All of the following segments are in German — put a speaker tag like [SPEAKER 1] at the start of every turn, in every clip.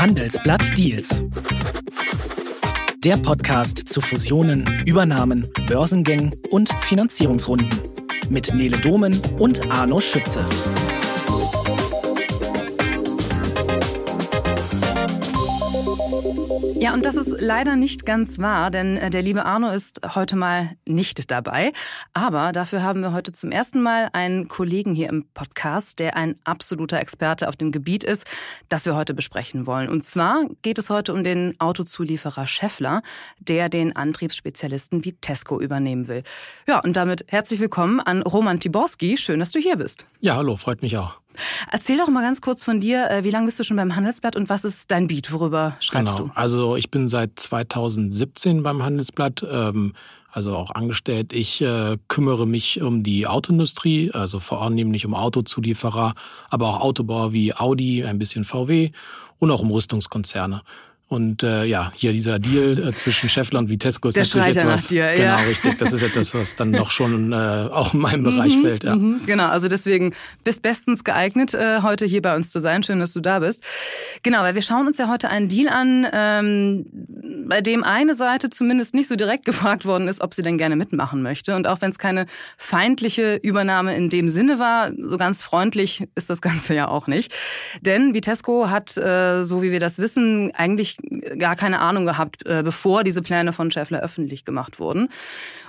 [SPEAKER 1] Handelsblatt Deals. Der Podcast zu Fusionen, Übernahmen, Börsengängen und Finanzierungsrunden. Mit Nele Domen und Arno Schütze.
[SPEAKER 2] Ja, und das ist leider nicht ganz wahr, denn äh, der liebe Arno ist heute mal nicht dabei. Aber dafür haben wir heute zum ersten Mal einen Kollegen hier im Podcast, der ein absoluter Experte auf dem Gebiet ist, das wir heute besprechen wollen. Und zwar geht es heute um den Autozulieferer Scheffler, der den Antriebsspezialisten Vitesco übernehmen will. Ja, und damit herzlich willkommen an Roman Tiborski. Schön, dass du hier bist.
[SPEAKER 3] Ja, hallo, freut mich auch.
[SPEAKER 2] Erzähl doch mal ganz kurz von dir. Äh, wie lange bist du schon beim Handelsblatt und was ist dein Beat? Worüber schreibst
[SPEAKER 3] genau.
[SPEAKER 2] du?
[SPEAKER 3] Also ich bin seit 2017 beim Handelsblatt. Ähm, also auch angestellt. Ich äh, kümmere mich um die Autoindustrie, also vor allem nämlich um Autozulieferer, aber auch Autobauer wie Audi, ein bisschen VW und auch um Rüstungskonzerne. Und äh, ja, hier dieser Deal äh, zwischen Scheffler und Vitesco ist
[SPEAKER 2] Der
[SPEAKER 3] natürlich
[SPEAKER 2] schreit ja
[SPEAKER 3] etwas.
[SPEAKER 2] dir,
[SPEAKER 3] genau,
[SPEAKER 2] ja.
[SPEAKER 3] richtig. Das ist etwas, was dann noch schon äh, auch in meinem Bereich fällt. Ja.
[SPEAKER 2] Mhm, genau, also deswegen bist bestens geeignet, äh, heute hier bei uns zu sein. Schön, dass du da bist. Genau, weil wir schauen uns ja heute einen Deal an, ähm, bei dem eine Seite zumindest nicht so direkt gefragt worden ist, ob sie denn gerne mitmachen möchte. Und auch wenn es keine feindliche Übernahme in dem Sinne war, so ganz freundlich ist das Ganze ja auch nicht. Denn Vitesco hat, äh, so wie wir das wissen, eigentlich gar keine Ahnung gehabt, äh, bevor diese Pläne von Scheffler öffentlich gemacht wurden.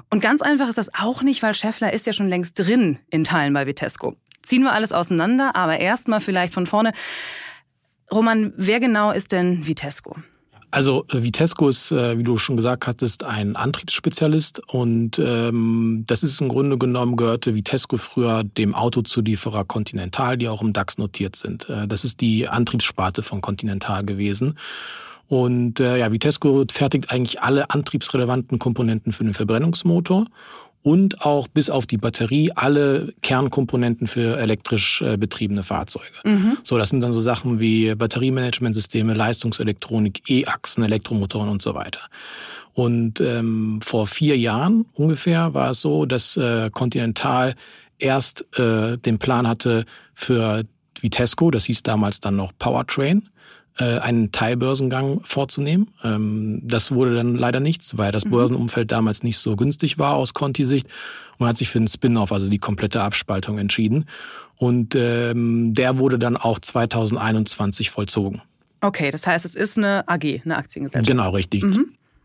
[SPEAKER 2] Und ganz einfach ist das auch nicht, weil Scheffler ist ja schon längst drin in Teilen bei Vitesco. Ziehen wir alles auseinander, aber erstmal vielleicht von vorne. Roman, wer genau ist denn Vitesco?
[SPEAKER 3] Also äh, Vitesco ist, äh, wie du schon gesagt hattest, ein Antriebsspezialist und ähm, das ist im Grunde genommen gehörte Vitesco früher dem Autozulieferer Continental, die auch im DAX notiert sind. Das ist die Antriebssparte von Continental gewesen. Und äh, ja, Vitesco fertigt eigentlich alle antriebsrelevanten Komponenten für den Verbrennungsmotor und auch bis auf die Batterie alle Kernkomponenten für elektrisch äh, betriebene Fahrzeuge.
[SPEAKER 2] Mhm.
[SPEAKER 3] So, das sind dann so Sachen wie Batteriemanagementsysteme, Leistungselektronik, E-Achsen, Elektromotoren und so weiter. Und ähm, vor vier Jahren ungefähr war es so, dass äh, Continental erst äh, den Plan hatte für Vitesco, das hieß damals dann noch Powertrain, einen Teilbörsengang vorzunehmen. Ähm, das wurde dann leider nichts, weil das Börsenumfeld damals nicht so günstig war aus Conti-Sicht. Und man hat sich für einen Spin-off, also die komplette Abspaltung entschieden. Und ähm, der wurde dann auch 2021 vollzogen.
[SPEAKER 2] Okay, das heißt, es ist eine AG, eine Aktiengesellschaft.
[SPEAKER 3] Genau, richtig.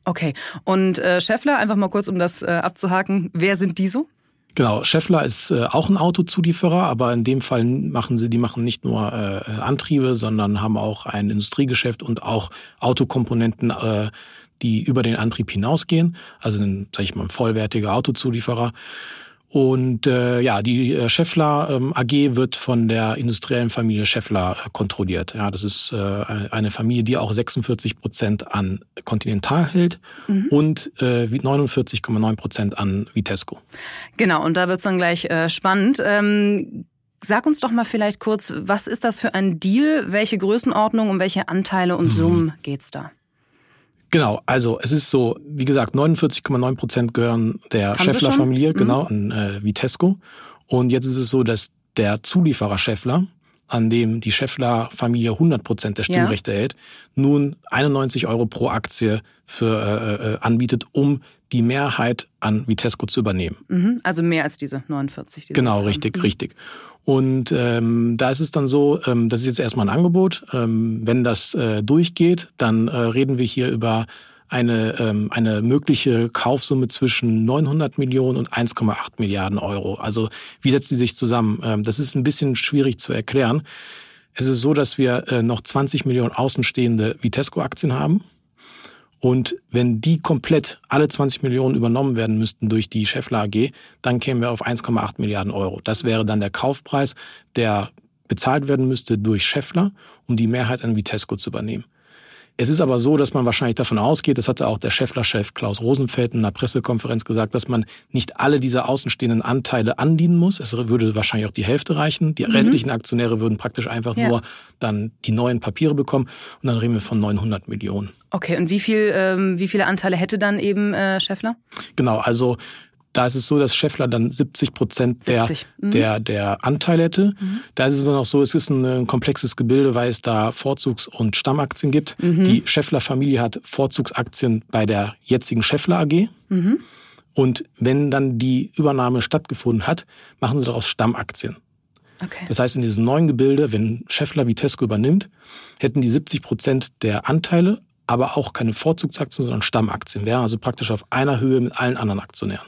[SPEAKER 2] Okay. Und äh, Scheffler, einfach mal kurz, um das äh, abzuhaken, wer sind die so?
[SPEAKER 3] Genau, Scheffler ist äh, auch ein Autozulieferer, aber in dem Fall machen sie, die machen nicht nur äh, Antriebe, sondern haben auch ein Industriegeschäft und auch Autokomponenten, äh, die über den Antrieb hinausgehen. Also ein, sag ich mal, ein vollwertiger Autozulieferer. Und äh, ja, die äh, Scheffler ähm, AG wird von der industriellen Familie Scheffler äh, kontrolliert. Ja, das ist äh, eine Familie, die auch 46 Prozent an Continental hält und äh, 49,9 Prozent an Vitesco.
[SPEAKER 2] Genau, und da wird's dann gleich äh, spannend. Ähm, sag uns doch mal vielleicht kurz, was ist das für ein Deal? Welche Größenordnung, um welche Anteile und Summen geht's da?
[SPEAKER 3] Genau, also es ist so, wie gesagt, 49,9 Prozent gehören der Scheffler-Familie?
[SPEAKER 2] Mhm.
[SPEAKER 3] genau, an äh, Vitesco. Und jetzt ist es so, dass der Zulieferer Scheffler, an dem die Scheffler-Familie 100 Prozent der
[SPEAKER 2] Ja.
[SPEAKER 3] Stimmrechte hält, nun 91 Euro pro Aktie für, äh, äh, anbietet, um die Mehrheit an Vitesco zu übernehmen.
[SPEAKER 2] Mhm, also mehr als diese 49. Die
[SPEAKER 3] Genau, richtig, richtig. Und ähm, da ist es dann so, ähm, das ist jetzt erstmal ein Angebot. Ähm, wenn das äh, durchgeht, dann äh, reden wir hier über eine, ähm, eine mögliche Kaufsumme zwischen 900 Millionen und 1,8 Milliarden Euro. Also wie setzt die sich zusammen? Ähm, das ist ein bisschen schwierig zu erklären. Es ist so, dass wir äh, noch 20 Millionen außenstehende Vitesco-Aktien haben. Und wenn die komplett alle 20 Millionen übernommen werden müssten durch die Scheffler AG, dann kämen wir auf 1,8 Milliarden Euro. Das wäre dann der Kaufpreis, der bezahlt werden müsste durch Scheffler, um die Mehrheit an Vitesco zu übernehmen. Es ist aber so, dass man wahrscheinlich davon ausgeht, das hatte auch der Scheffler-Chef Klaus Rosenfeld in einer Pressekonferenz gesagt, dass man nicht alle diese außenstehenden Anteile andienen muss. Es würde wahrscheinlich auch die Hälfte reichen. Die restlichen Aktionäre würden praktisch einfach
[SPEAKER 2] Ja.
[SPEAKER 3] nur dann die neuen Papiere bekommen. Und dann reden wir von 900 Millionen.
[SPEAKER 2] Okay, und wie viel, ähm, wie viele Anteile hätte dann eben äh, Scheffler?
[SPEAKER 3] Genau, also da ist es so, dass Scheffler dann 70 Prozent der, mhm. der, der Anteile hätte. Mhm. Da ist es dann auch so, es ist ein, ein, komplexes Gebilde, weil es da Vorzugs- und Stammaktien gibt. Mhm. Die Scheffler-Familie hat Vorzugsaktien bei der jetzigen Scheffler AG. Mhm. Und wenn dann die Übernahme stattgefunden hat, machen sie daraus Stammaktien. Okay. Das heißt, in diesem neuen Gebilde, wenn Scheffler Vitesco übernimmt, hätten die 70 Prozent der Anteile, aber auch keine Vorzugsaktien, sondern Stammaktien. Wären also praktisch auf einer Höhe mit allen anderen Aktionären.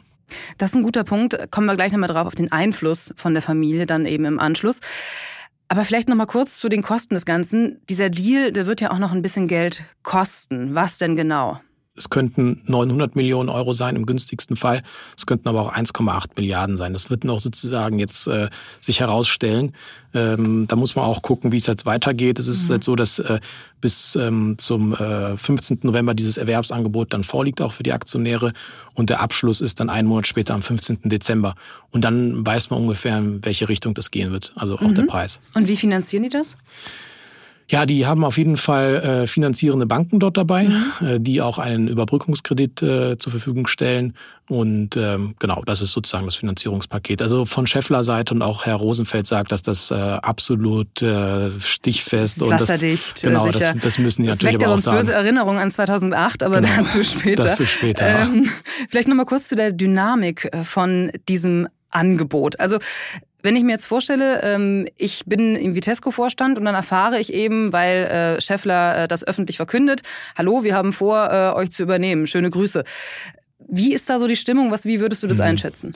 [SPEAKER 2] Das ist ein guter Punkt. Kommen wir gleich nochmal drauf auf den Einfluss von der Familie dann eben im Anschluss. Aber vielleicht nochmal kurz zu den Kosten des Ganzen. Dieser Deal, der wird ja auch noch ein bisschen Geld kosten. Was denn genau?
[SPEAKER 3] Es könnten 900 Millionen Euro sein im günstigsten Fall. Es könnten aber auch 1,8 Milliarden sein. Das wird noch sozusagen jetzt äh, sich herausstellen. Ähm, da muss man auch gucken, wie es jetzt weitergeht. Es ist mhm. halt so, dass äh, bis ähm, zum äh, 15. November dieses Erwerbsangebot dann vorliegt, auch für die Aktionäre. Und der Abschluss ist dann einen Monat später am 15. Dezember. Und dann weiß man ungefähr, in welche Richtung das gehen wird, also auch mhm. der Preis.
[SPEAKER 2] Und wie finanzieren die das?
[SPEAKER 3] Ja, die haben auf jeden Fall äh, finanzierende Banken dort dabei, mhm. äh, die auch einen Überbrückungskredit äh, zur Verfügung stellen. Und ähm, genau, das ist sozusagen das Finanzierungspaket. Also von Scheffler Seite und auch Herr Rosenfeld sagt, dass das äh, absolut äh, stichfest
[SPEAKER 2] und das genau,
[SPEAKER 3] das, das müssen die das natürlich aber auch sagen.
[SPEAKER 2] böse Erinnerungen an 2008, aber genau, dazu später.
[SPEAKER 3] Dazu später. Ähm,
[SPEAKER 2] vielleicht noch mal kurz zu der Dynamik äh, von diesem Angebot. Also wenn ich mir jetzt vorstelle, ähm, ich bin im Vitesco-Vorstand und dann erfahre ich eben, weil äh, Scheffler äh, das öffentlich verkündet, hallo, wir haben vor, äh, euch zu übernehmen, schöne Grüße. Wie ist da so die Stimmung? Was, wie würdest du das mhm. einschätzen?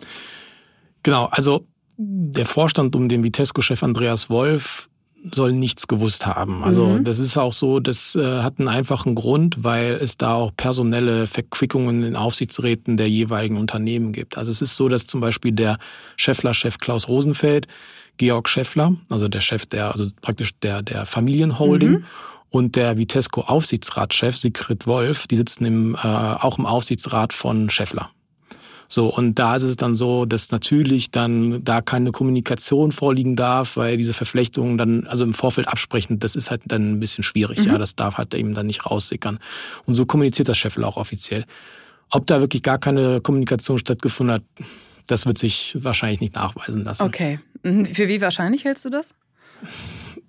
[SPEAKER 3] Genau, also der Vorstand um den Vitesco-Chef Andreas Wolf soll nichts gewusst haben. Also mhm. das ist auch so, das äh, hat einen einfachen Grund, weil es da auch personelle Verquickungen in Aufsichtsräten der jeweiligen Unternehmen gibt. Also es ist so, dass zum Beispiel der Scheffler-Chef Klaus Rosenfeld, Georg Scheffler, also der Chef der, also praktisch der, der Familienholding, mhm. und der Vitesco Aufsichtsratschef Sigrid Wolf, die sitzen im, äh, auch im Aufsichtsrat von Scheffler. So, und da ist es dann so, dass natürlich dann da keine Kommunikation vorliegen darf, weil diese Verflechtungen dann, also im Vorfeld absprechen, das ist halt dann ein bisschen schwierig. Mhm. Ja, das darf halt eben dann nicht raussickern. Und so kommuniziert das Scheffel auch offiziell. Ob da wirklich gar keine Kommunikation stattgefunden hat, das wird sich wahrscheinlich nicht nachweisen lassen.
[SPEAKER 2] Okay. Mhm. Für wie wahrscheinlich hältst du das?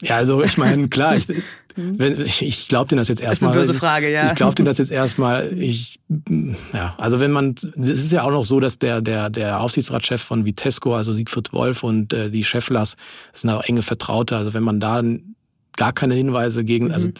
[SPEAKER 3] Ja, also ich meine, klar, ich, wenn, ich glaube dir das jetzt erstmal.
[SPEAKER 2] Das ist eine böse Frage, ja.
[SPEAKER 3] Ich glaube dir das jetzt erstmal. Ich, ja, also wenn man, es ist ja auch noch so, dass der der der Aufsichtsratschef von Vitesco, also Siegfried Wolf und äh, die Cheflers, sind auch enge Vertraute. Also wenn man da gar keine Hinweise gegen, also mhm.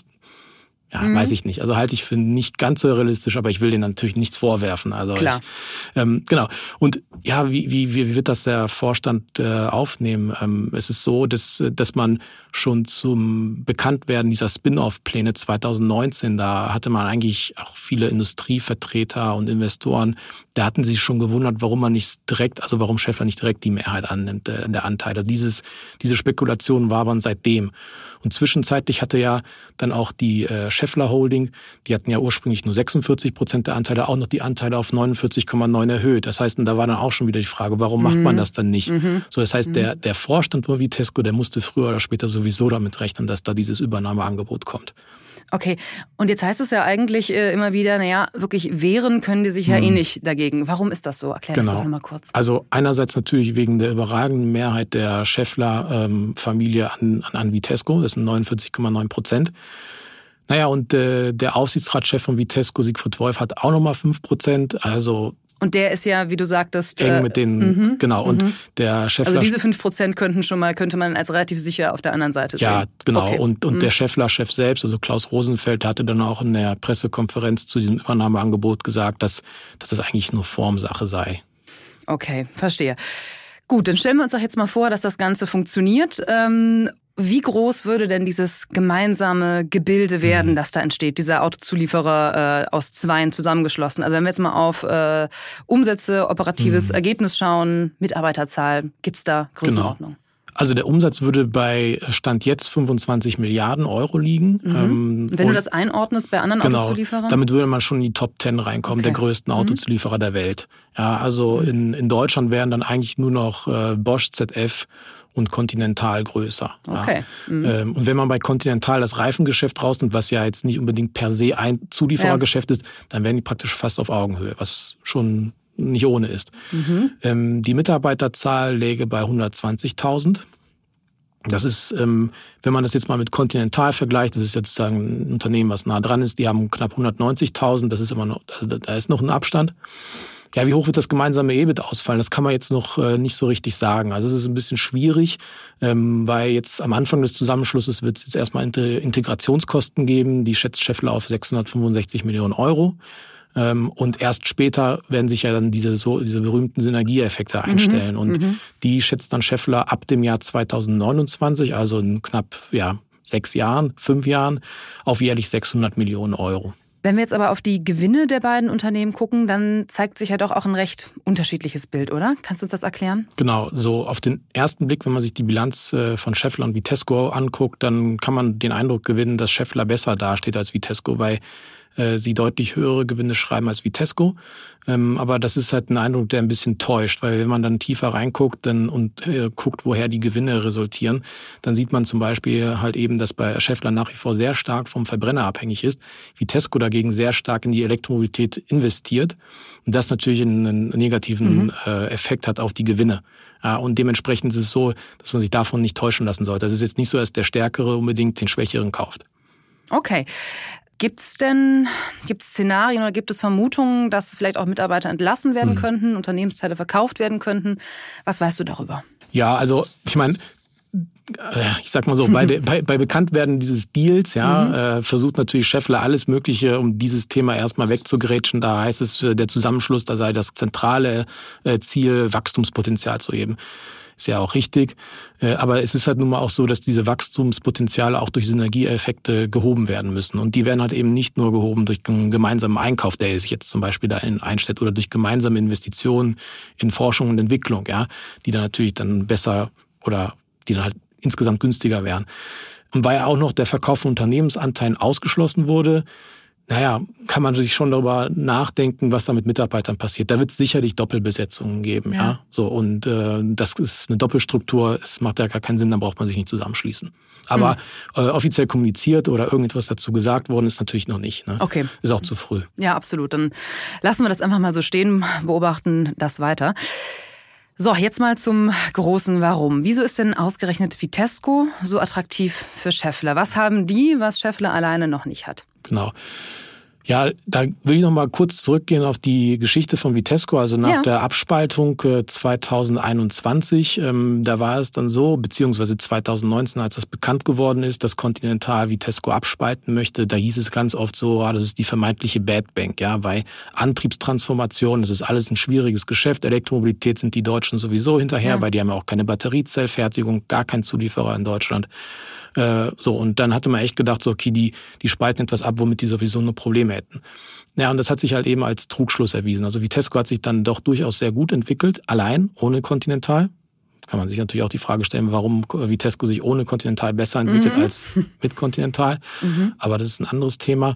[SPEAKER 3] Ja, mhm. weiß ich nicht. Also halte ich für nicht ganz so realistisch, aber ich will denen natürlich nichts vorwerfen. Also
[SPEAKER 2] Klar.
[SPEAKER 3] Ich, ähm, genau. Und ja, wie, wie, wie wird das der Vorstand äh, aufnehmen? Ähm, es ist so, dass, dass man schon zum Bekanntwerden dieser Spin-off-Pläne 2019, da hatte man eigentlich auch viele Industrievertreter und Investoren, da hatten sich schon gewundert, warum man nicht direkt, also warum Schäffler nicht direkt die Mehrheit annimmt äh, der Anteile. Dieses, diese Spekulation war man seitdem. Und zwischenzeitlich hatte ja dann auch die äh, Scheffler Holding, die hatten ja ursprünglich nur 46 Prozent der Anteile, auch noch die Anteile auf 49,9 erhöht. Das heißt, da war dann auch schon wieder die Frage, warum mhm. macht man mhm. das dann nicht? Mhm. So, das heißt, mhm. der, der Vorstand von Vitesco, der musste früher oder später sowieso damit rechnen, dass da dieses Übernahmeangebot kommt.
[SPEAKER 2] Okay, und jetzt heißt es ja eigentlich äh, immer wieder, naja, wirklich wehren können die sich ja hm. eh mhm. nicht dagegen. Warum ist das so? Erklär genau. das doch nochmal kurz.
[SPEAKER 3] Also einerseits natürlich wegen der überragenden Mehrheit der Scheffler-Familie ähm, an, an Vitesco, das sind 49,9 Prozent. Naja, und äh, der Aufsichtsratschef von Vitesco, Siegfried Wolf, hat auch nochmal 5 Prozent. Also
[SPEAKER 2] und der ist ja, wie du sagtest,
[SPEAKER 3] eng mit den, mhm, genau. Und mhm. der Chef.
[SPEAKER 2] Also diese fünf Prozent könnten schon mal, könnte man als relativ sicher auf der anderen Seite sehen.
[SPEAKER 3] Ja, genau. Okay. Und, und mhm. der Chefler-Chef selbst, also Klaus Rosenfeld, hatte dann auch in der Pressekonferenz zu diesem Übernahmeangebot gesagt, dass, dass das eigentlich nur Formsache sei.
[SPEAKER 2] Okay, verstehe. Gut, dann stellen wir uns doch jetzt mal vor, dass das Ganze funktioniert. Ähm, wie groß würde denn dieses gemeinsame Gebilde werden, mhm. das da entsteht, dieser Autozulieferer äh, aus Zweien zusammengeschlossen? Also wenn wir jetzt mal auf äh, Umsätze, operatives mhm. Ergebnis schauen, Mitarbeiterzahl, gibt's da Größenordnung? Genau.
[SPEAKER 3] Also der Umsatz würde bei Stand jetzt 25 Milliarden Euro liegen.
[SPEAKER 2] Mhm. Ähm, wenn du das einordnest bei anderen genau, Autozulieferern?
[SPEAKER 3] Damit würde man schon in die Top 10 reinkommen, okay. der größten mhm. Autozulieferer der Welt. Ja, also mhm. in, in Deutschland wären dann eigentlich nur noch äh, Bosch, ZF und Continental größer.
[SPEAKER 2] Okay.
[SPEAKER 3] Ja. Mhm. Ähm, und wenn man bei Continental das Reifengeschäft rausnimmt, was ja jetzt nicht unbedingt per se ein Zulieferergeschäft ja. ist, dann wären die praktisch fast auf Augenhöhe, was schon nicht ohne ist. Mhm. Ähm, die Mitarbeiterzahl läge bei 120.000. Das ist, ähm, wenn man das jetzt mal mit Continental vergleicht, das ist ja sozusagen ein Unternehmen, was nah dran ist, die haben knapp 190.000, das ist immer noch, da ist noch ein Abstand. Ja, wie hoch wird das gemeinsame EBIT ausfallen? Das kann man jetzt noch äh, nicht so richtig sagen. Also es ist ein bisschen schwierig, ähm, weil jetzt am Anfang des Zusammenschlusses wird es jetzt erstmal Integrationskosten geben. Die schätzt Scheffler auf 665 Millionen Euro. Ähm, und erst später werden sich ja dann diese, so, diese berühmten Synergieeffekte mhm. einstellen. Mhm. Und mhm. die schätzt dann Scheffler ab dem Jahr 2029, also in knapp ja, sechs Jahren, fünf Jahren, auf jährlich 600 Millionen Euro.
[SPEAKER 2] Wenn wir jetzt aber auf die Gewinne der beiden Unternehmen gucken, dann zeigt sich ja doch auch ein recht unterschiedliches Bild, oder? Kannst du uns das erklären?
[SPEAKER 3] Genau, so auf den ersten Blick, wenn man sich die Bilanz äh, von Scheffler und Vitesco anguckt, dann kann man den Eindruck gewinnen, dass Scheffler besser dasteht als Vitesco, weil äh, sie deutlich höhere Gewinne schreiben als Vitesco. Ähm, aber das ist halt ein Eindruck, der ein bisschen täuscht, weil wenn man dann tiefer reinguckt dann, und äh, guckt, woher die Gewinne resultieren, dann sieht man zum Beispiel halt eben, dass bei Scheffler nach wie vor sehr stark vom Verbrenner abhängig ist. Vitesco dagegen sehr stark in die Elektromobilität investiert und das natürlich einen negativen mhm. äh, Effekt hat auf die Gewinne. Und dementsprechend ist es so, dass man sich davon nicht täuschen lassen sollte. Das ist jetzt nicht so, dass der Stärkere unbedingt den Schwächeren kauft.
[SPEAKER 2] Okay. Gibt es denn gibt's Szenarien oder gibt es Vermutungen, dass vielleicht auch Mitarbeiter entlassen werden mhm. könnten, Unternehmensteile verkauft werden könnten? Was weißt du darüber?
[SPEAKER 3] Ja, also ich meine, ich sag mal so, bei, de, bei, bei Bekanntwerden dieses Deals, ja, mhm. äh, versucht natürlich Scheffler alles Mögliche, um dieses Thema erstmal wegzugrätschen. Da heißt es, der Zusammenschluss, da sei das zentrale äh, Ziel, Wachstumspotenzial zu heben. Ist ja auch richtig. Äh, aber es ist halt nun mal auch so, dass diese Wachstumspotenziale auch durch Synergieeffekte gehoben werden müssen. Und die werden halt eben nicht nur gehoben durch einen gemeinsamen Einkauf, der sich jetzt zum Beispiel da einstellt, oder durch gemeinsame Investitionen in Forschung und Entwicklung, ja, die dann natürlich dann besser oder die dann halt insgesamt günstiger wären. Und weil auch noch der Verkauf von Unternehmensanteilen ausgeschlossen wurde, naja, kann man sich schon darüber nachdenken, was da mit Mitarbeitern passiert. Da wird es sicherlich Doppelbesetzungen geben, ja. ja? So und äh, das ist eine Doppelstruktur. Es macht ja gar keinen Sinn, dann braucht man sich nicht zusammenschließen. Aber mhm. äh, offiziell kommuniziert oder irgendetwas dazu gesagt worden ist natürlich noch nicht. Ne?
[SPEAKER 2] Okay.
[SPEAKER 3] Ist auch zu früh.
[SPEAKER 2] Ja, absolut. Dann lassen wir das einfach mal so stehen, beobachten das weiter. So, jetzt mal zum großen Warum. Wieso ist denn ausgerechnet Vitesco so attraktiv für Scheffler? Was haben die, was Scheffler alleine noch nicht hat?
[SPEAKER 3] Genau. Ja, da will ich noch mal kurz zurückgehen auf die Geschichte von Vitesco. Also nach ja. der Abspaltung 2021, äh, ähm, da war es dann so, beziehungsweise 2019, als das bekannt geworden ist, dass Continental Vitesco abspalten möchte, da hieß es ganz oft so, ah, das ist die vermeintliche Bad Bank, ja, weil Antriebstransformation, das ist alles ein schwieriges Geschäft. Elektromobilität sind die Deutschen sowieso hinterher, ja. weil die haben ja auch keine Batteriezellfertigung, gar kein Zulieferer in Deutschland. Äh, so, und dann hatte man echt gedacht, so, okay, die, die spalten etwas ab, womit die sowieso nur Probleme hätten. Ja, und das hat sich halt eben als Trugschluss erwiesen. Also Vitesco hat sich dann doch durchaus sehr gut entwickelt, allein, ohne Continental. Kann man sich natürlich auch die Frage stellen, warum Vitesco sich ohne Continental besser entwickelt mhm. als mit Continental. Mhm. Aber das ist ein anderes Thema.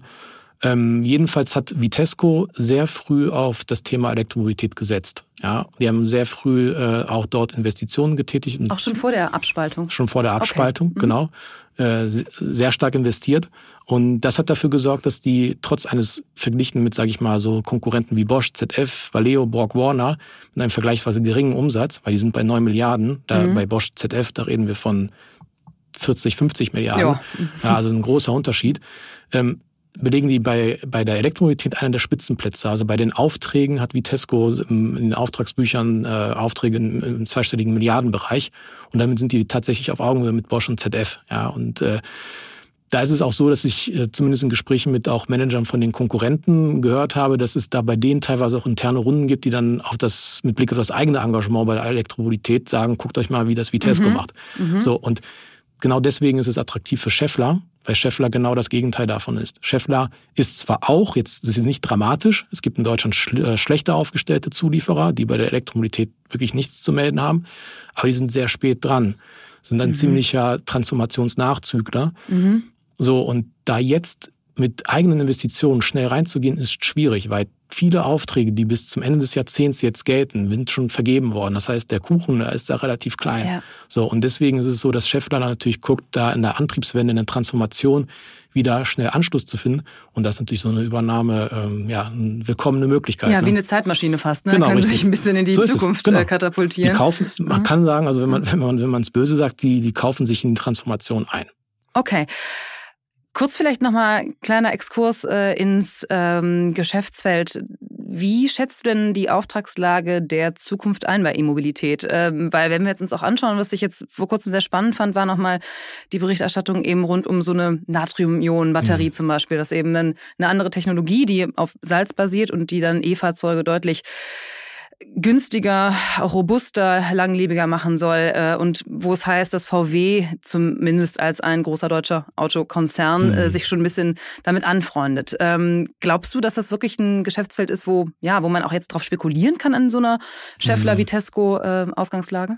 [SPEAKER 3] Ähm, jedenfalls hat Vitesco sehr früh auf das Thema Elektromobilität gesetzt. Ja, die haben sehr früh äh, auch dort Investitionen getätigt.
[SPEAKER 2] Auch schon vor der Abspaltung?
[SPEAKER 3] Schon vor der Abspaltung, okay. Mhm. genau. Äh, sehr stark investiert. Und das hat dafür gesorgt, dass die trotz eines verglichen mit, sage ich mal, so Konkurrenten wie Bosch, ZF, Valeo, Borg Warner mit einem vergleichsweise geringen Umsatz, weil die sind bei 9 Milliarden, da mhm. bei Bosch, ZF, da reden wir von 40, 50 Milliarden. Ja. ja also ein großer Unterschied. Ähm, belegen die bei, bei der Elektromobilität einen der Spitzenplätze. Also bei den Aufträgen hat Vitesco in den Auftragsbüchern äh, Aufträge im, im zweistelligen Milliardenbereich. Und damit sind die tatsächlich auf Augenhöhe mit Bosch und ZF. Ja, und äh, da ist es auch so, dass ich äh, zumindest in Gesprächen mit auch Managern von den Konkurrenten gehört habe, dass es da bei denen teilweise auch interne Runden gibt, die dann auf das, mit Blick auf das eigene Engagement bei der Elektromobilität sagen, guckt euch mal, wie das Vitesco mhm. macht. Mhm. So, und genau deswegen ist es attraktiv für Scheffler, weil Scheffler genau das Gegenteil davon ist. Scheffler ist zwar auch, jetzt das ist nicht dramatisch, es gibt in Deutschland schl äh, schlechter aufgestellte Zulieferer, die bei der Elektromobilität wirklich nichts zu melden haben, aber die sind sehr spät dran, sind ein mhm. ziemlicher Transformationsnachzügler. Mhm. So, und da jetzt mit eigenen Investitionen schnell reinzugehen, ist schwierig, weil viele Aufträge, die bis zum Ende des Jahrzehnts jetzt gelten, sind schon vergeben worden. Das heißt, der Kuchen da ist da relativ klein. Ja. So und deswegen ist es so, dass Scheffler natürlich guckt, da in der Antriebswende, in der Transformation wieder schnell Anschluss zu finden. Und das ist natürlich so eine Übernahme, ähm, ja, eine willkommene Möglichkeit.
[SPEAKER 2] Ja,
[SPEAKER 3] ne?
[SPEAKER 2] wie eine Zeitmaschine fast. Ne? Genau, Können richtig. sich ein bisschen in die so Zukunft genau. Äh, katapultieren.
[SPEAKER 3] Die kaufen, man mhm. kann sagen, also wenn man wenn man wenn man es böse sagt, die die kaufen sich in die Transformation ein.
[SPEAKER 2] Okay. Kurz vielleicht nochmal kleiner Exkurs äh, ins ähm, Geschäftsfeld. Wie schätzt du denn die Auftragslage der Zukunft ein bei E-Mobilität? Ähm, weil wenn wir jetzt uns auch anschauen, was ich jetzt vor kurzem sehr spannend fand, war nochmal die Berichterstattung eben rund um so eine Natrium-Ionen-Batterie mhm. zum Beispiel. Das ist eben eine andere Technologie, die auf Salz basiert und die dann E-Fahrzeuge deutlich günstiger, robuster, langlebiger machen soll äh, und wo es heißt, dass VW zumindest als ein großer deutscher Autokonzern äh, mhm. sich schon ein bisschen damit anfreundet. Ähm, glaubst du, dass das wirklich ein Geschäftsfeld ist, wo ja, wo man auch jetzt drauf spekulieren kann an so einer Scheffler mhm. Äh, Ausgangslage?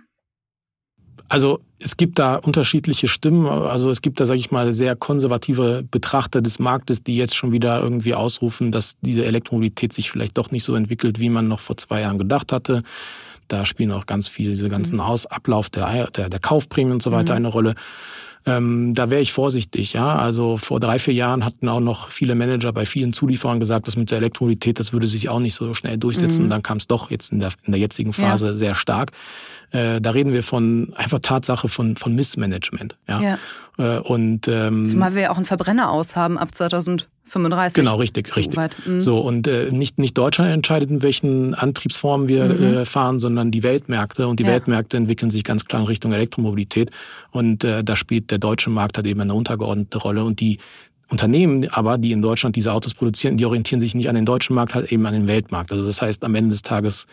[SPEAKER 3] Also es gibt da unterschiedliche Stimmen. Also es gibt da, sage ich mal, sehr konservative Betrachter des Marktes, die jetzt schon wieder irgendwie ausrufen, dass diese Elektromobilität sich vielleicht doch nicht so entwickelt, wie man noch vor zwei Jahren gedacht hatte. Da spielen auch ganz viel diese ganzen mhm. Ablauf der, der, der Kaufprämien und so weiter mhm. eine Rolle. Ähm, da wäre ich vorsichtig, ja. Also vor drei, vier Jahren hatten auch noch viele Manager bei vielen Zulieferern gesagt, dass mit der Elektromobilität, das würde sich auch nicht so schnell durchsetzen. Mhm. Dann kam es doch jetzt in der, in der jetzigen Phase ja. sehr stark. Äh, da reden wir von einfach Tatsache von, von Missmanagement. Ja. ja. Äh, und, ähm,
[SPEAKER 2] Zumal wir ja auch einen Verbrenner aushaben ab 2035.
[SPEAKER 3] Genau, richtig, richtig. Mhm. So, und äh, nicht, nicht Deutschland entscheidet, in welchen Antriebsformen wir mhm. äh, fahren, sondern die Weltmärkte. Und die ja. Weltmärkte entwickeln sich ganz klar in Richtung Elektromobilität. Und äh, da spielt der deutsche Markt halt eben eine untergeordnete Rolle. Und die Unternehmen aber, die in Deutschland diese Autos produzieren, die orientieren sich nicht an den deutschen Markt, halt eben an den Weltmarkt. Also das heißt, am Ende des Tages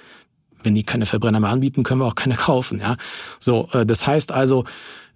[SPEAKER 3] wenn die keine Verbrenner mehr anbieten, können wir auch keine kaufen. Ja, so. Äh, das heißt also,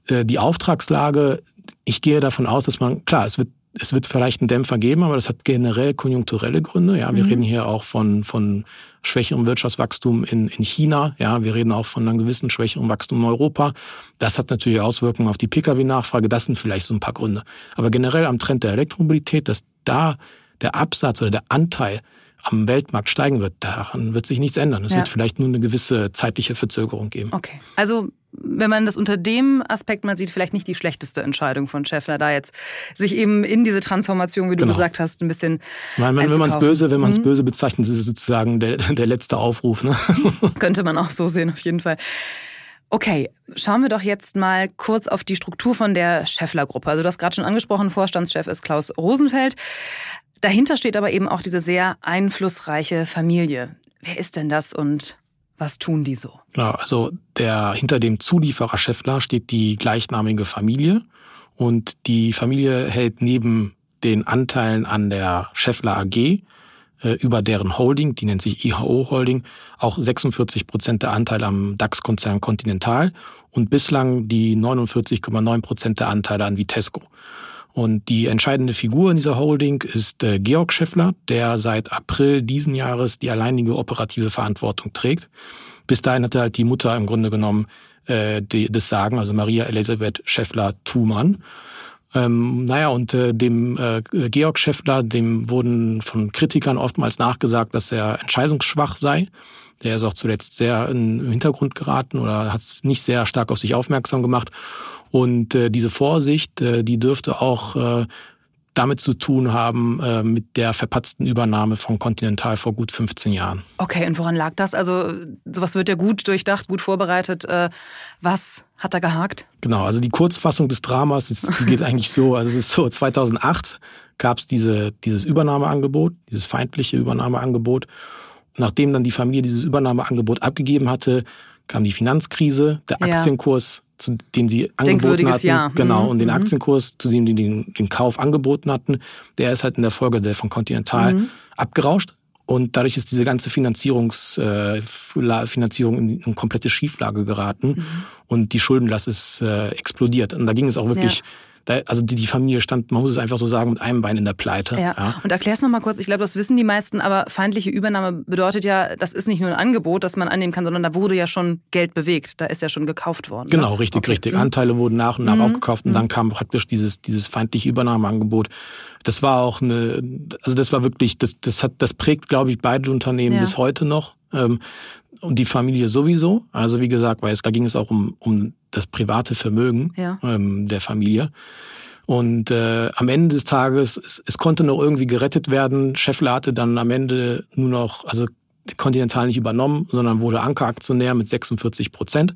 [SPEAKER 3] äh, die Auftragslage. Ich gehe davon aus, dass man klar, es wird es wird vielleicht einen Dämpfer geben, aber das hat generell konjunkturelle Gründe. Ja, wir mhm. reden hier auch von, von schwächerem Wirtschaftswachstum in, in China. Ja, wir reden auch von einem gewissen schwächeren Wachstum in Europa. Das hat natürlich Auswirkungen auf die Pkw-Nachfrage. Das sind vielleicht so ein paar Gründe. Aber generell am Trend der Elektromobilität, dass da der Absatz oder der Anteil am Weltmarkt steigen wird, daran wird sich nichts ändern. Es ja. wird vielleicht nur eine gewisse zeitliche Verzögerung geben.
[SPEAKER 2] Okay. Also wenn man das unter dem Aspekt mal sieht, vielleicht nicht die schlechteste Entscheidung von Schäffler, da jetzt sich eben in diese Transformation, wie du genau. gesagt hast, ein bisschen.
[SPEAKER 3] Meine, wenn man es böse, wenn man es mhm. böse bezeichnet, ist es sozusagen der, der letzte Aufruf. Ne?
[SPEAKER 2] Könnte man auch so sehen, auf jeden Fall. Okay, schauen wir doch jetzt mal kurz auf die Struktur von der Schäffler-Gruppe. Also du hast gerade schon angesprochen, Vorstandschef ist Klaus Rosenfeld. Dahinter steht aber eben auch diese sehr einflussreiche Familie. Wer ist denn das und was tun die so?
[SPEAKER 3] Ja, also der hinter dem Zulieferer Scheffler steht die gleichnamige Familie und die Familie hält neben den Anteilen an der Scheffler AG äh, über deren Holding, die nennt sich IHO Holding, auch 46 Prozent der Anteile am DAX-Konzern Continental und bislang die 49,9 Prozent der Anteile an Vitesco. Und die entscheidende Figur in dieser Holding ist äh, Georg Scheffler, der seit April diesen Jahres die alleinige operative Verantwortung trägt. Bis dahin hatte halt die Mutter im Grunde genommen äh, die, das Sagen, also Maria Elisabeth Scheffler-Thumann. Ähm, naja, und äh, dem äh, Georg Scheffler, dem wurden von Kritikern oftmals nachgesagt, dass er entscheidungsschwach sei. Der ist auch zuletzt sehr in, im Hintergrund geraten oder hat nicht sehr stark auf sich aufmerksam gemacht. Und äh, diese Vorsicht, äh, die dürfte auch äh, damit zu tun haben äh, mit der verpatzten Übernahme von Continental vor gut 15 Jahren.
[SPEAKER 2] Okay, und woran lag das? Also sowas wird ja gut durchdacht, gut vorbereitet. Äh, was hat da gehakt?
[SPEAKER 3] Genau, also die Kurzfassung des Dramas ist, die geht eigentlich so, also es ist so, 2008 gab es diese, dieses Übernahmeangebot, dieses feindliche Übernahmeangebot. Nachdem dann die Familie dieses Übernahmeangebot abgegeben hatte, kam die Finanzkrise, der Aktienkurs zu den sie angeboten hatten.
[SPEAKER 2] Jahr.
[SPEAKER 3] Genau, mhm. und den mhm. Aktienkurs, zu dem die den, den Kauf angeboten hatten, der ist halt in der Folge der von Continental mhm. abgerauscht. Und dadurch ist diese ganze Finanzierungs, äh, Finanzierung in eine komplette Schieflage geraten mhm. und die Schuldenlast ist äh, explodiert. Und da ging es auch wirklich ja da, also die, die Familie stand, man muss es einfach so sagen, mit einem Bein in der Pleite.
[SPEAKER 2] Ja. ja. Und erklär's noch mal kurz, ich glaube, das wissen die meisten, aber feindliche Übernahme bedeutet ja, das ist nicht nur ein Angebot, das man annehmen kann, sondern da wurde ja schon Geld bewegt, da ist ja schon gekauft worden.
[SPEAKER 3] Ne? Genau, ne? richtig, okay. richtig. Mhm. Anteile wurden nach und nach mhm. aufgekauft und mhm. dann kam praktisch dieses, dieses feindliche Übernahmeangebot das war auch eine, also das war wirklich, das, das hat, das prägt, glaube ich, beide Unternehmen ja. bis heute noch. Ähm, und die Familie sowieso. Also wie gesagt, weil es, da ging es auch um, um das private Vermögen ja. ähm, der Familie. Und äh, am Ende des Tages, es, es konnte noch irgendwie gerettet werden. Scheffler hatte dann am Ende nur noch, also Continental nicht übernommen, sondern wurde Ankeraktionär mit 46 Prozent.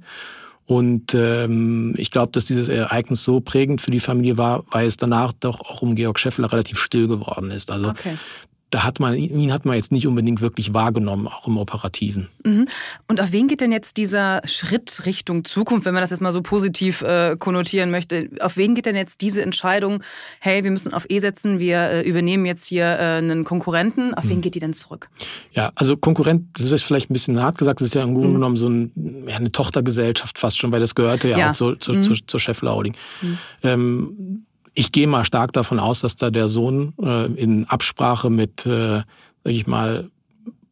[SPEAKER 3] Und ähm, ich glaube, dass dieses Ereignis so prägend für die Familie war, weil es danach doch auch um Georg Scheffler relativ still geworden ist. Also okay da hat man, ihn hat man jetzt nicht unbedingt wirklich wahrgenommen, auch im Operativen.
[SPEAKER 2] Mhm. Und auf wen geht denn jetzt dieser Schritt Richtung Zukunft, wenn man das jetzt mal so positiv äh, konnotieren möchte? Auf wen geht denn jetzt diese Entscheidung, hey, wir müssen auf E setzen, wir äh, übernehmen jetzt hier äh, einen Konkurrenten, auf mhm. wen geht die denn zurück?
[SPEAKER 3] Ja, also Konkurrent, das ist vielleicht ein bisschen hart gesagt, das ist ja im Grunde mhm. genommen so ein, ja, eine Tochtergesellschaft fast schon, weil das gehörte ja, ja. auch zu, zu, mhm. zur, Scheffler Holding. Mhm. Ähm, ich gehe mal stark davon aus, dass da der Sohn äh, in Absprache mit, äh, sag ich mal,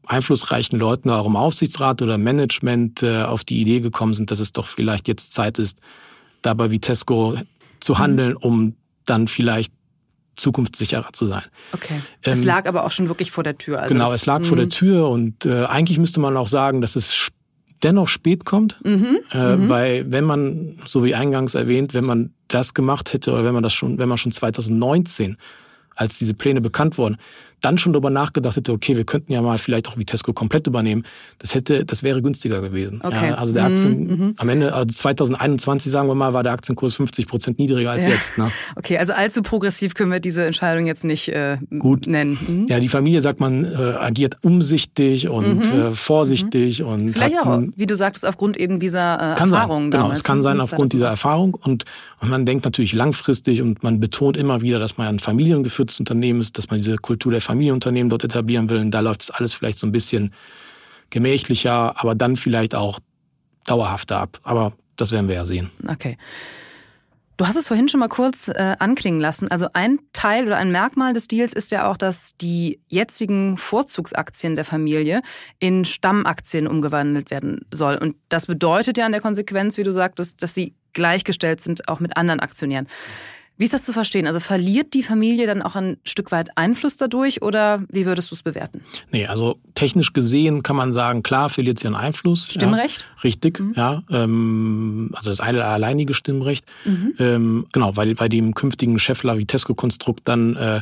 [SPEAKER 3] einflussreichen Leuten auch im Aufsichtsrat oder Management äh, auf die Idee gekommen sind, dass es doch vielleicht jetzt Zeit ist, da bei Vitesco zu handeln, mhm. um dann vielleicht zukunftssicherer zu sein.
[SPEAKER 2] Okay. Es ähm, lag aber auch schon wirklich vor der Tür.
[SPEAKER 3] Also genau, es lag vor der Tür und äh, eigentlich müsste man auch sagen, dass es dennoch spät kommt, mhm, äh, mhm. weil wenn man, so wie eingangs erwähnt, wenn man das gemacht hätte oder wenn man das schon, wenn man schon 2019, als diese Pläne bekannt wurden, dann schon darüber nachgedacht hätte, okay, wir könnten ja mal vielleicht auch Vitesco komplett übernehmen, das hätte, das wäre günstiger gewesen. Okay. Ja, also der Aktien, mhm, mhm. am Ende, also 2021, sagen wir mal, war der Aktienkurs 50 Prozent niedriger als ja. jetzt. Ne?
[SPEAKER 2] Okay, also allzu progressiv können wir diese Entscheidung jetzt nicht äh, Gut. nennen.
[SPEAKER 3] Mhm. Ja, die Familie sagt man, äh, agiert umsichtig und mhm. äh, vorsichtig mhm. und
[SPEAKER 2] vielleicht auch, wie du sagtest, aufgrund eben dieser äh,
[SPEAKER 3] kann
[SPEAKER 2] Erfahrung.
[SPEAKER 3] Sein. Genau, es kann sein aufgrund dieser Erfahrung und, und man denkt natürlich langfristig und man betont immer wieder, dass man ein familiengeführtes Unternehmen ist, dass man diese Kultur der Familie Familienunternehmen dort etablieren will. Und da läuft es alles vielleicht so ein bisschen gemächlicher, aber dann vielleicht auch dauerhafter ab. Aber das werden wir ja sehen.
[SPEAKER 2] Okay. Du hast es vorhin schon mal kurz äh, anklingen lassen. Also ein Teil oder ein Merkmal des Deals ist ja auch, dass die jetzigen Vorzugsaktien der Familie in Stammaktien umgewandelt werden soll. Und das bedeutet ja in der Konsequenz, wie du sagtest, dass sie gleichgestellt sind auch mit anderen Aktionären. Wie ist das zu verstehen? Also verliert die Familie dann auch ein Stück weit Einfluss dadurch oder wie würdest du es bewerten?
[SPEAKER 3] Nee, also technisch gesehen kann man sagen, klar verliert sie einen Einfluss.
[SPEAKER 2] Stimmrecht?
[SPEAKER 3] Ja, richtig, mhm. ja. Ähm, also das eine alleinige Stimmrecht. Mhm. Ähm, genau, weil bei dem künftigen Scheffler-Vitesco-Konstrukt dann äh,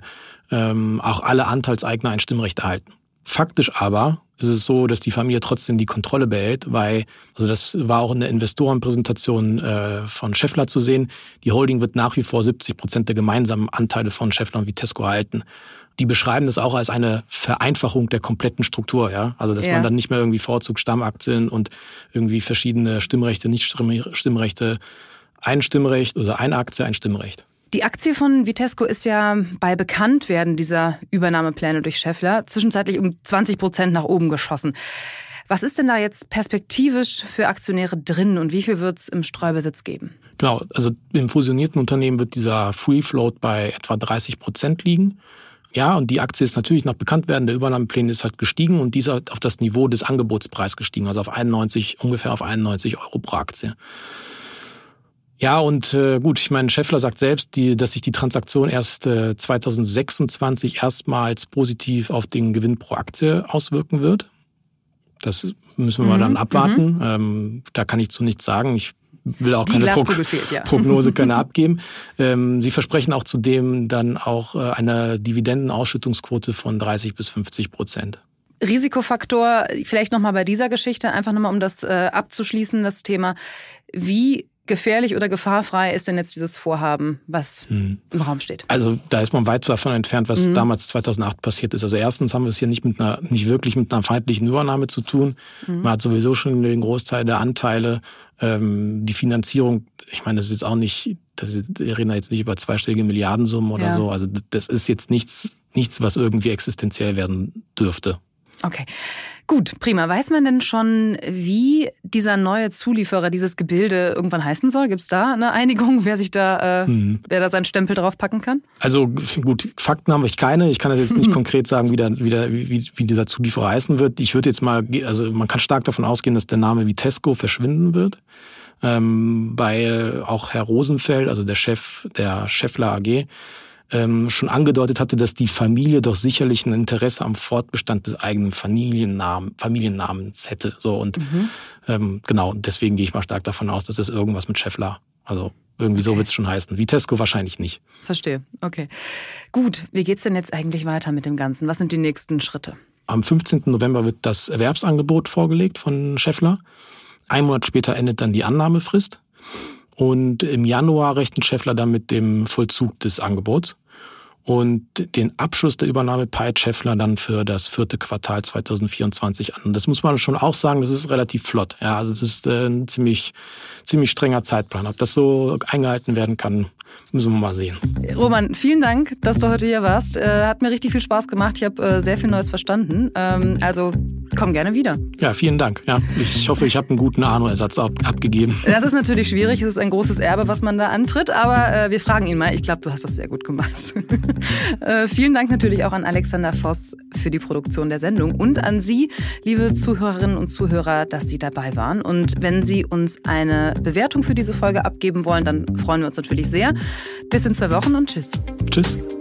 [SPEAKER 3] ähm, auch alle Anteilseigner ein Stimmrecht erhalten. Faktisch aber ist es so, dass die Familie trotzdem die Kontrolle behält, weil, also das war auch in der Investorenpräsentation äh, von Scheffler zu sehen, die Holding wird nach wie vor 70 Prozent der gemeinsamen Anteile von Scheffler und Vitesco halten. Die beschreiben das auch als eine Vereinfachung der kompletten Struktur, ja. Also dass ja. man dann nicht mehr irgendwie Vorzug Stammaktien und irgendwie verschiedene Stimmrechte, Nicht-Stimmrechte, ein Stimmrecht oder eine Aktie, ein Stimmrecht.
[SPEAKER 2] Die Aktie von Vitesco ist ja bei Bekanntwerden dieser Übernahmepläne durch Scheffler zwischenzeitlich um 20 Prozent nach oben geschossen. Was ist denn da jetzt perspektivisch für Aktionäre drin und wie viel wird es im Streubesitz geben?
[SPEAKER 3] Genau, also im fusionierten Unternehmen wird dieser Free Float bei etwa 30 Prozent liegen. Ja, und die Aktie ist natürlich nach Bekanntwerden der Übernahmepläne ist halt gestiegen und dieser auf das Niveau des Angebotspreises gestiegen, also auf 91, ungefähr auf 91 Euro pro Aktie. Ja, und äh, gut, ich meine, Scheffler sagt selbst, die, dass sich die Transaktion erst äh, 2026 erstmals positiv auf den Gewinn pro Aktie auswirken wird. Das müssen wir mhm, mal dann abwarten. Mhm. Ähm, da kann ich zu nichts sagen. Ich will auch die keine Prog fehlt, ja. Prognose keine abgeben. Ähm, sie versprechen auch zudem dann auch äh, eine Dividendenausschüttungsquote von 30 bis 50 Prozent.
[SPEAKER 2] Risikofaktor, vielleicht nochmal bei dieser Geschichte, einfach nochmal um das äh, abzuschließen, das Thema. Wie gefährlich oder gefahrfrei ist denn jetzt dieses Vorhaben, was hm. im Raum steht?
[SPEAKER 3] Also da ist man weit davon entfernt, was mhm. damals 2008 passiert ist. Also erstens haben wir es hier nicht mit einer, nicht wirklich mit einer feindlichen Übernahme zu tun. Mhm. Man hat sowieso schon den Großteil der Anteile. Ähm, die Finanzierung, ich meine, das ist jetzt auch nicht, das ist, wir reden jetzt nicht über zweistellige Milliardensummen oder ja. so. Also das ist jetzt nichts, nichts, was irgendwie existenziell werden dürfte.
[SPEAKER 2] Okay. Gut, prima. Weiß man denn schon, wie dieser neue Zulieferer, dieses Gebilde irgendwann heißen soll? Gibt es da eine Einigung, wer sich da, äh, hm. wer da seinen Stempel drauf packen kann?
[SPEAKER 3] Also gut, Fakten habe ich keine. Ich kann das jetzt nicht konkret sagen, wie, der, wie, der, wie, wie dieser Zulieferer heißen wird. Ich würde jetzt mal, also man kann stark davon ausgehen, dass der Name Vitesco verschwinden wird. Ähm, weil auch Herr Rosenfeld, also der Chef der Scheffler AG, ähm, schon angedeutet hatte, dass die Familie doch sicherlich ein Interesse am Fortbestand des eigenen Familiennamen, Familiennamens hätte. So und mhm. ähm, genau, deswegen gehe ich mal stark davon aus, dass es irgendwas mit Scheffler, also irgendwie okay. so wird es schon heißen. Vitesco wahrscheinlich nicht.
[SPEAKER 2] Verstehe. Okay. Gut, wie geht's denn jetzt eigentlich weiter mit dem Ganzen? Was sind die nächsten Schritte?
[SPEAKER 3] Am 15. November wird das Erwerbsangebot vorgelegt von Scheffler. Ein Monat später endet dann die Annahmefrist. Und im Januar rechnet Scheffler dann mit dem Vollzug des Angebots und den Abschluss der Übernahme peilt Scheffler dann für das vierte Quartal 2024 an. Das muss man schon auch sagen, das ist relativ flott. Ja, also es ist äh, ein ziemlich, ziemlich strenger Zeitplan. Ob das so eingehalten werden kann, müssen wir mal sehen.
[SPEAKER 2] Roman, vielen Dank, dass du heute hier warst. Äh, hat mir richtig viel Spaß gemacht. Ich habe äh, sehr viel Neues verstanden. Ähm, also komm gerne wieder.
[SPEAKER 3] Ja, vielen Dank. Ja, ich hoffe, ich habe einen guten Arno-Ersatz ab abgegeben.
[SPEAKER 2] Das ist natürlich schwierig. Es ist ein großes Erbe, was man da antritt. Aber äh, wir fragen ihn mal. Ich glaube, du hast das sehr gut gemacht. äh, vielen Dank natürlich auch an Alexander Voss für die Produktion der Sendung und an Sie, liebe Zuhörerinnen und Zuhörer, dass Sie dabei waren. Und wenn Sie uns eine Bewertung für diese Folge abgeben wollen, dann freuen wir uns natürlich sehr. Bis in zwei Wochen und tschüss.
[SPEAKER 3] Tschüss.